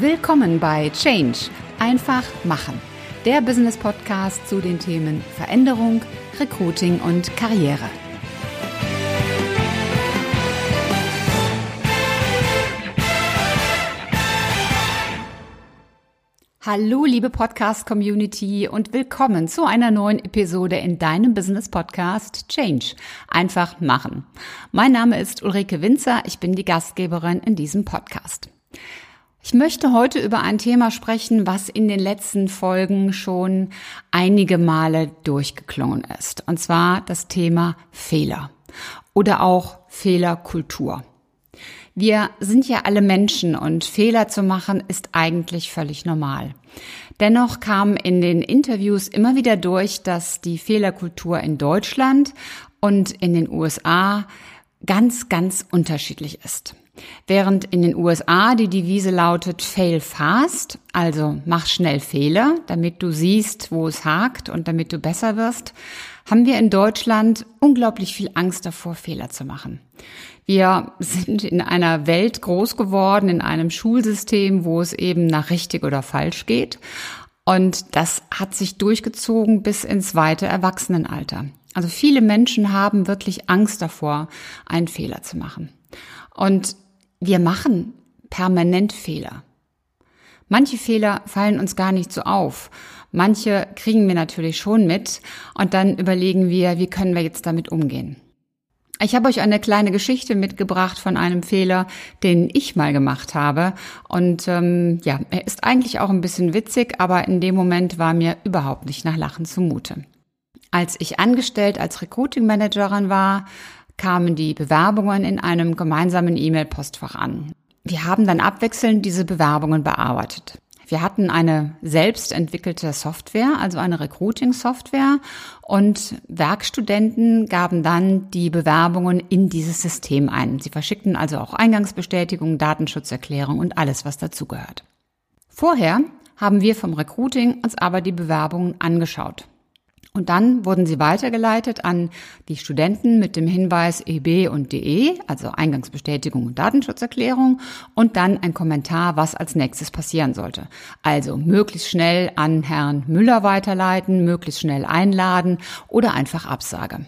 Willkommen bei Change. Einfach machen. Der Business Podcast zu den Themen Veränderung, Recruiting und Karriere. Hallo, liebe Podcast-Community und willkommen zu einer neuen Episode in deinem Business-Podcast Change. Einfach machen. Mein Name ist Ulrike Winzer, ich bin die Gastgeberin in diesem Podcast. Ich möchte heute über ein Thema sprechen, was in den letzten Folgen schon einige Male durchgeklungen ist. Und zwar das Thema Fehler oder auch Fehlerkultur. Wir sind ja alle Menschen und Fehler zu machen ist eigentlich völlig normal. Dennoch kam in den Interviews immer wieder durch, dass die Fehlerkultur in Deutschland und in den USA ganz, ganz unterschiedlich ist. Während in den USA die Devise lautet Fail fast, also mach schnell Fehler, damit du siehst, wo es hakt und damit du besser wirst, haben wir in Deutschland unglaublich viel Angst davor, Fehler zu machen. Wir sind in einer Welt groß geworden, in einem Schulsystem, wo es eben nach richtig oder falsch geht. Und das hat sich durchgezogen bis ins weite Erwachsenenalter. Also viele Menschen haben wirklich Angst davor, einen Fehler zu machen. Und wir machen permanent Fehler. Manche Fehler fallen uns gar nicht so auf. Manche kriegen wir natürlich schon mit und dann überlegen wir, wie können wir jetzt damit umgehen. Ich habe euch eine kleine Geschichte mitgebracht von einem Fehler, den ich mal gemacht habe. Und ähm, ja, er ist eigentlich auch ein bisschen witzig, aber in dem Moment war mir überhaupt nicht nach Lachen zumute. Als ich angestellt als Recruiting Managerin war, kamen die Bewerbungen in einem gemeinsamen E-Mail-Postfach an. Wir haben dann abwechselnd diese Bewerbungen bearbeitet. Wir hatten eine selbst entwickelte Software, also eine Recruiting-Software und Werkstudenten gaben dann die Bewerbungen in dieses System ein. Sie verschickten also auch Eingangsbestätigungen, Datenschutzerklärung und alles, was dazugehört. Vorher haben wir vom Recruiting uns aber die Bewerbungen angeschaut. Und dann wurden sie weitergeleitet an die Studenten mit dem Hinweis EB und DE, also Eingangsbestätigung und Datenschutzerklärung, und dann ein Kommentar, was als nächstes passieren sollte. Also möglichst schnell an Herrn Müller weiterleiten, möglichst schnell einladen oder einfach Absage.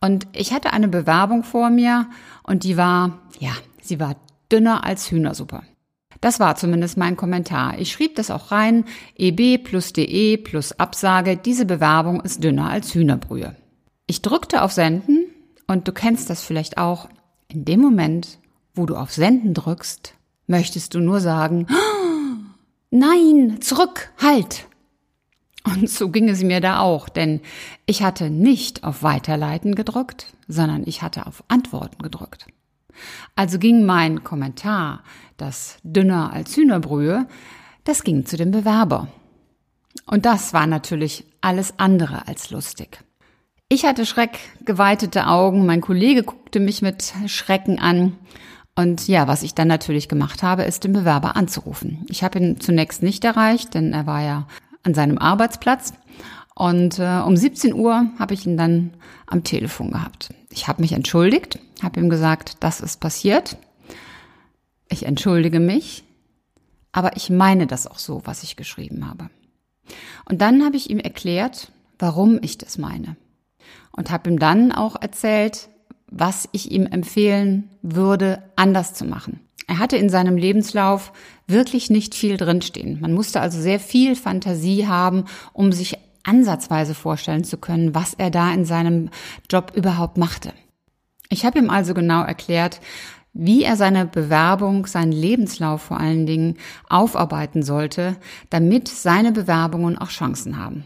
Und ich hatte eine Bewerbung vor mir und die war, ja, sie war dünner als Hühnersuppe. Das war zumindest mein Kommentar. Ich schrieb das auch rein. EB plus DE plus Absage. Diese Bewerbung ist dünner als Hühnerbrühe. Ich drückte auf Senden und du kennst das vielleicht auch. In dem Moment, wo du auf Senden drückst, möchtest du nur sagen, oh, nein, zurück, halt. Und so ging es mir da auch, denn ich hatte nicht auf Weiterleiten gedrückt, sondern ich hatte auf Antworten gedrückt. Also ging mein Kommentar, das dünner als Hühnerbrühe, das ging zu dem Bewerber. Und das war natürlich alles andere als lustig. Ich hatte schreckgeweitete Augen, mein Kollege guckte mich mit Schrecken an. Und ja, was ich dann natürlich gemacht habe, ist den Bewerber anzurufen. Ich habe ihn zunächst nicht erreicht, denn er war ja an seinem Arbeitsplatz. Und äh, um 17 Uhr habe ich ihn dann am Telefon gehabt. Ich habe mich entschuldigt, habe ihm gesagt, das ist passiert. Ich entschuldige mich, aber ich meine das auch so, was ich geschrieben habe. Und dann habe ich ihm erklärt, warum ich das meine. Und habe ihm dann auch erzählt, was ich ihm empfehlen würde, anders zu machen. Er hatte in seinem Lebenslauf wirklich nicht viel drinstehen. Man musste also sehr viel Fantasie haben, um sich ansatzweise vorstellen zu können, was er da in seinem Job überhaupt machte. Ich habe ihm also genau erklärt, wie er seine Bewerbung, seinen Lebenslauf vor allen Dingen aufarbeiten sollte, damit seine Bewerbungen auch Chancen haben.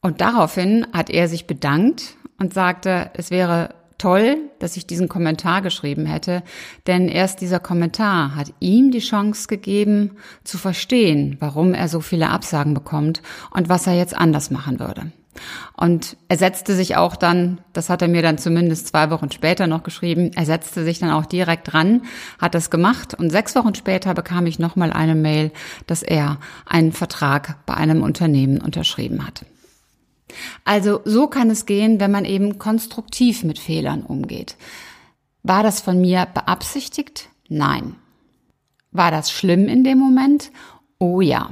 Und daraufhin hat er sich bedankt und sagte, es wäre toll, dass ich diesen Kommentar geschrieben hätte, denn erst dieser Kommentar hat ihm die Chance gegeben, zu verstehen, warum er so viele Absagen bekommt und was er jetzt anders machen würde. Und er setzte sich auch dann, das hat er mir dann zumindest zwei Wochen später noch geschrieben, er setzte sich dann auch direkt dran, hat das gemacht und sechs Wochen später bekam ich nochmal eine Mail, dass er einen Vertrag bei einem Unternehmen unterschrieben hat. Also so kann es gehen, wenn man eben konstruktiv mit Fehlern umgeht. War das von mir beabsichtigt? Nein. War das schlimm in dem Moment? Oh ja.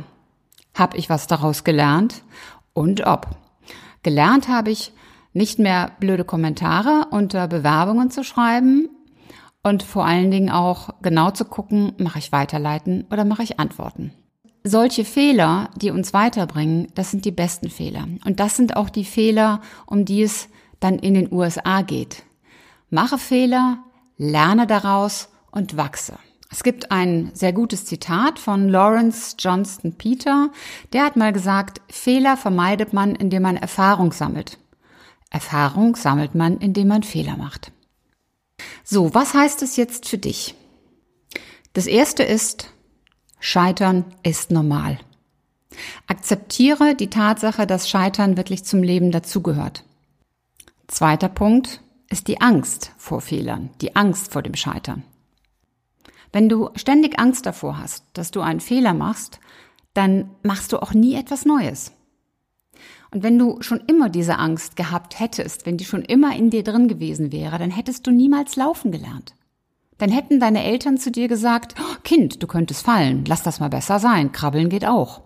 Hab ich was daraus gelernt? Und ob. Gelernt habe ich, nicht mehr blöde Kommentare unter Bewerbungen zu schreiben und vor allen Dingen auch genau zu gucken, mache ich weiterleiten oder mache ich antworten. Solche Fehler, die uns weiterbringen, das sind die besten Fehler. Und das sind auch die Fehler, um die es dann in den USA geht. Mache Fehler, lerne daraus und wachse. Es gibt ein sehr gutes Zitat von Lawrence Johnston Peter. Der hat mal gesagt, Fehler vermeidet man, indem man Erfahrung sammelt. Erfahrung sammelt man, indem man Fehler macht. So, was heißt es jetzt für dich? Das erste ist, Scheitern ist normal. Akzeptiere die Tatsache, dass Scheitern wirklich zum Leben dazugehört. Zweiter Punkt ist die Angst vor Fehlern, die Angst vor dem Scheitern. Wenn du ständig Angst davor hast, dass du einen Fehler machst, dann machst du auch nie etwas Neues. Und wenn du schon immer diese Angst gehabt hättest, wenn die schon immer in dir drin gewesen wäre, dann hättest du niemals laufen gelernt. Dann hätten deine Eltern zu dir gesagt, oh, Kind, du könntest fallen, lass das mal besser sein, krabbeln geht auch.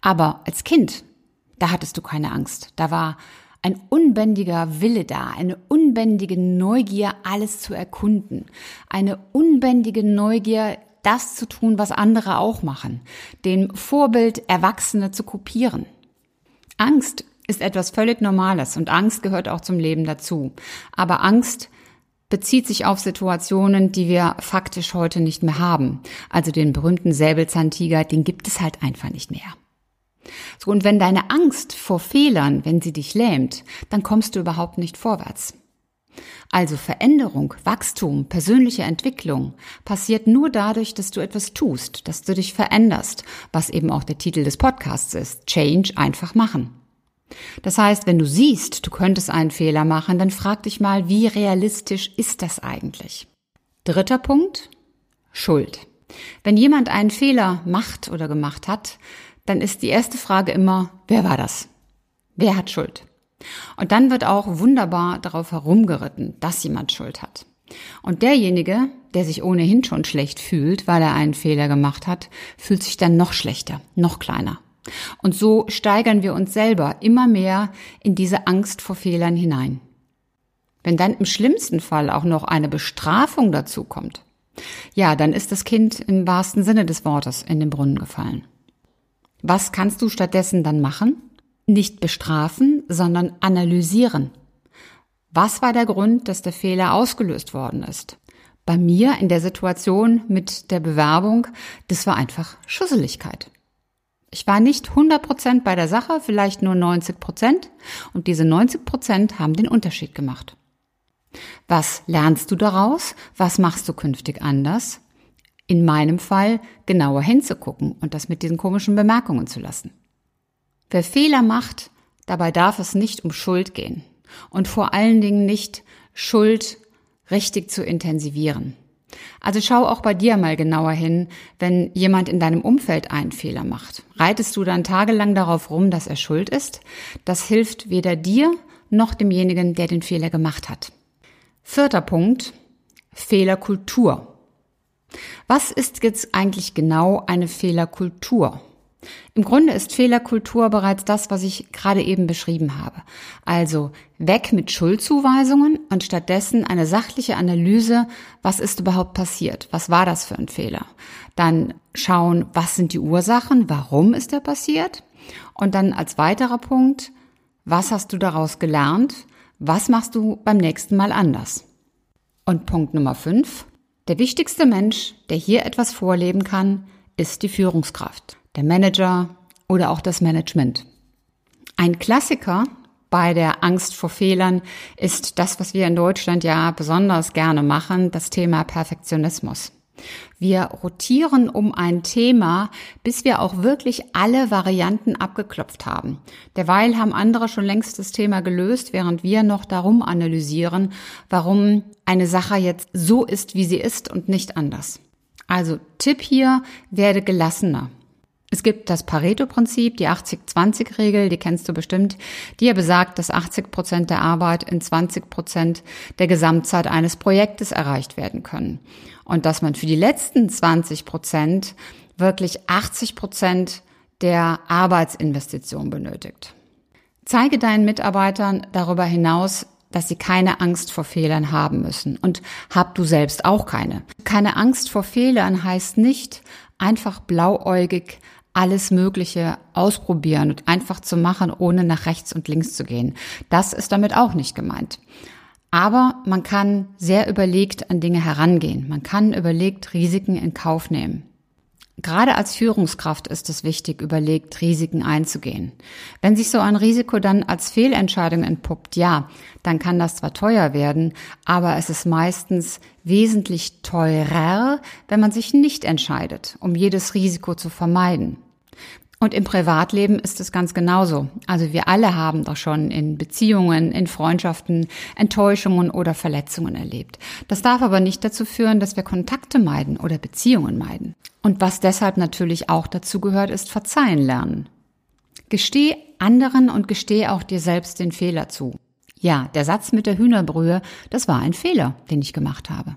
Aber als Kind, da hattest du keine Angst. Da war ein unbändiger Wille da, eine unbändige Neugier, alles zu erkunden, eine unbändige Neugier, das zu tun, was andere auch machen, dem Vorbild Erwachsene zu kopieren. Angst ist etwas völlig Normales und Angst gehört auch zum Leben dazu. Aber Angst bezieht sich auf Situationen, die wir faktisch heute nicht mehr haben. Also den berühmten Säbelzahntiger, den gibt es halt einfach nicht mehr. So, und wenn deine Angst vor Fehlern, wenn sie dich lähmt, dann kommst du überhaupt nicht vorwärts. Also Veränderung, Wachstum, persönliche Entwicklung passiert nur dadurch, dass du etwas tust, dass du dich veränderst, was eben auch der Titel des Podcasts ist. Change einfach machen. Das heißt, wenn du siehst, du könntest einen Fehler machen, dann frag dich mal, wie realistisch ist das eigentlich? Dritter Punkt, Schuld. Wenn jemand einen Fehler macht oder gemacht hat, dann ist die erste Frage immer, wer war das? Wer hat Schuld? Und dann wird auch wunderbar darauf herumgeritten, dass jemand Schuld hat. Und derjenige, der sich ohnehin schon schlecht fühlt, weil er einen Fehler gemacht hat, fühlt sich dann noch schlechter, noch kleiner. Und so steigern wir uns selber immer mehr in diese Angst vor Fehlern hinein. Wenn dann im schlimmsten Fall auch noch eine Bestrafung dazu kommt, ja, dann ist das Kind im wahrsten Sinne des Wortes in den Brunnen gefallen. Was kannst du stattdessen dann machen? Nicht bestrafen, sondern analysieren. Was war der Grund, dass der Fehler ausgelöst worden ist? Bei mir in der Situation mit der Bewerbung, das war einfach Schusseligkeit. Ich war nicht 100 Prozent bei der Sache, vielleicht nur 90 Prozent. Und diese 90 Prozent haben den Unterschied gemacht. Was lernst du daraus? Was machst du künftig anders? In meinem Fall genauer hinzugucken und das mit diesen komischen Bemerkungen zu lassen. Wer Fehler macht, dabei darf es nicht um Schuld gehen und vor allen Dingen nicht Schuld richtig zu intensivieren. Also schau auch bei dir mal genauer hin, wenn jemand in deinem Umfeld einen Fehler macht. Reitest du dann tagelang darauf rum, dass er schuld ist? Das hilft weder dir noch demjenigen, der den Fehler gemacht hat. Vierter Punkt, Fehlerkultur. Was ist jetzt eigentlich genau eine Fehlerkultur? Im Grunde ist Fehlerkultur bereits das, was ich gerade eben beschrieben habe. Also weg mit Schuldzuweisungen und stattdessen eine sachliche Analyse, was ist überhaupt passiert? Was war das für ein Fehler? Dann schauen, was sind die Ursachen? Warum ist er passiert? Und dann als weiterer Punkt, was hast du daraus gelernt? Was machst du beim nächsten Mal anders? Und Punkt Nummer fünf. Der wichtigste Mensch, der hier etwas vorleben kann, ist die Führungskraft der Manager oder auch das Management. Ein Klassiker bei der Angst vor Fehlern ist das, was wir in Deutschland ja besonders gerne machen, das Thema Perfektionismus. Wir rotieren um ein Thema, bis wir auch wirklich alle Varianten abgeklopft haben. Derweil haben andere schon längst das Thema gelöst, während wir noch darum analysieren, warum eine Sache jetzt so ist, wie sie ist und nicht anders. Also Tipp hier, werde gelassener. Es gibt das Pareto-Prinzip, die 80-20-Regel, die kennst du bestimmt, die ja besagt, dass 80 Prozent der Arbeit in 20 Prozent der Gesamtzeit eines Projektes erreicht werden können. Und dass man für die letzten 20 Prozent wirklich 80 Prozent der Arbeitsinvestition benötigt. Zeige deinen Mitarbeitern darüber hinaus, dass sie keine Angst vor Fehlern haben müssen. Und hab du selbst auch keine. Keine Angst vor Fehlern heißt nicht, einfach blauäugig alles Mögliche ausprobieren und einfach zu machen, ohne nach rechts und links zu gehen. Das ist damit auch nicht gemeint. Aber man kann sehr überlegt an Dinge herangehen. Man kann überlegt Risiken in Kauf nehmen. Gerade als Führungskraft ist es wichtig, überlegt, Risiken einzugehen. Wenn sich so ein Risiko dann als Fehlentscheidung entpuppt, ja, dann kann das zwar teuer werden, aber es ist meistens wesentlich teurer, wenn man sich nicht entscheidet, um jedes Risiko zu vermeiden. Und im Privatleben ist es ganz genauso. Also wir alle haben doch schon in Beziehungen, in Freundschaften Enttäuschungen oder Verletzungen erlebt. Das darf aber nicht dazu führen, dass wir Kontakte meiden oder Beziehungen meiden. Und was deshalb natürlich auch dazu gehört, ist Verzeihen lernen. Gesteh anderen und gesteh auch dir selbst den Fehler zu. Ja, der Satz mit der Hühnerbrühe, das war ein Fehler, den ich gemacht habe.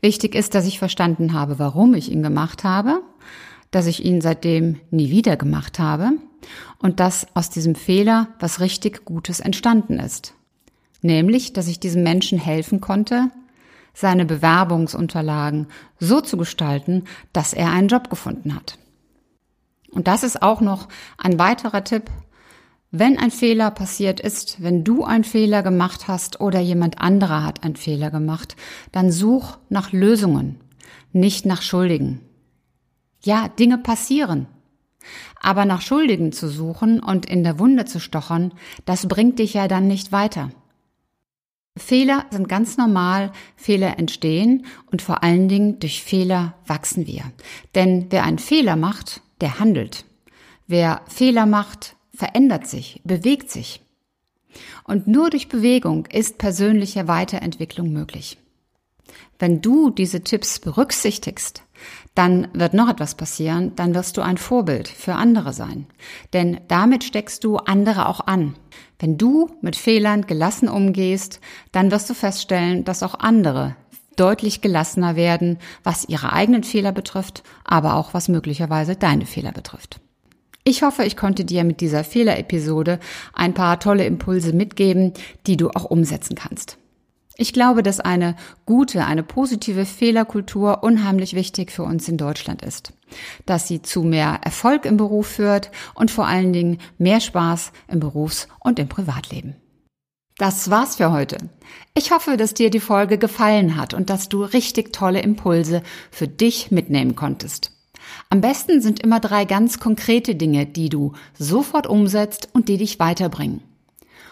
Wichtig ist, dass ich verstanden habe, warum ich ihn gemacht habe dass ich ihn seitdem nie wieder gemacht habe und dass aus diesem Fehler was richtig Gutes entstanden ist. Nämlich, dass ich diesem Menschen helfen konnte, seine Bewerbungsunterlagen so zu gestalten, dass er einen Job gefunden hat. Und das ist auch noch ein weiterer Tipp. Wenn ein Fehler passiert ist, wenn du einen Fehler gemacht hast oder jemand anderer hat einen Fehler gemacht, dann such nach Lösungen, nicht nach Schuldigen. Ja, Dinge passieren. Aber nach Schuldigen zu suchen und in der Wunde zu stochern, das bringt dich ja dann nicht weiter. Fehler sind ganz normal, Fehler entstehen und vor allen Dingen durch Fehler wachsen wir. Denn wer einen Fehler macht, der handelt. Wer Fehler macht, verändert sich, bewegt sich. Und nur durch Bewegung ist persönliche Weiterentwicklung möglich. Wenn du diese Tipps berücksichtigst, dann wird noch etwas passieren, dann wirst du ein Vorbild für andere sein. Denn damit steckst du andere auch an. Wenn du mit Fehlern gelassen umgehst, dann wirst du feststellen, dass auch andere deutlich gelassener werden, was ihre eigenen Fehler betrifft, aber auch was möglicherweise deine Fehler betrifft. Ich hoffe, ich konnte dir mit dieser Fehlerepisode ein paar tolle Impulse mitgeben, die du auch umsetzen kannst. Ich glaube, dass eine gute, eine positive Fehlerkultur unheimlich wichtig für uns in Deutschland ist. Dass sie zu mehr Erfolg im Beruf führt und vor allen Dingen mehr Spaß im Berufs- und im Privatleben. Das war's für heute. Ich hoffe, dass dir die Folge gefallen hat und dass du richtig tolle Impulse für dich mitnehmen konntest. Am besten sind immer drei ganz konkrete Dinge, die du sofort umsetzt und die dich weiterbringen.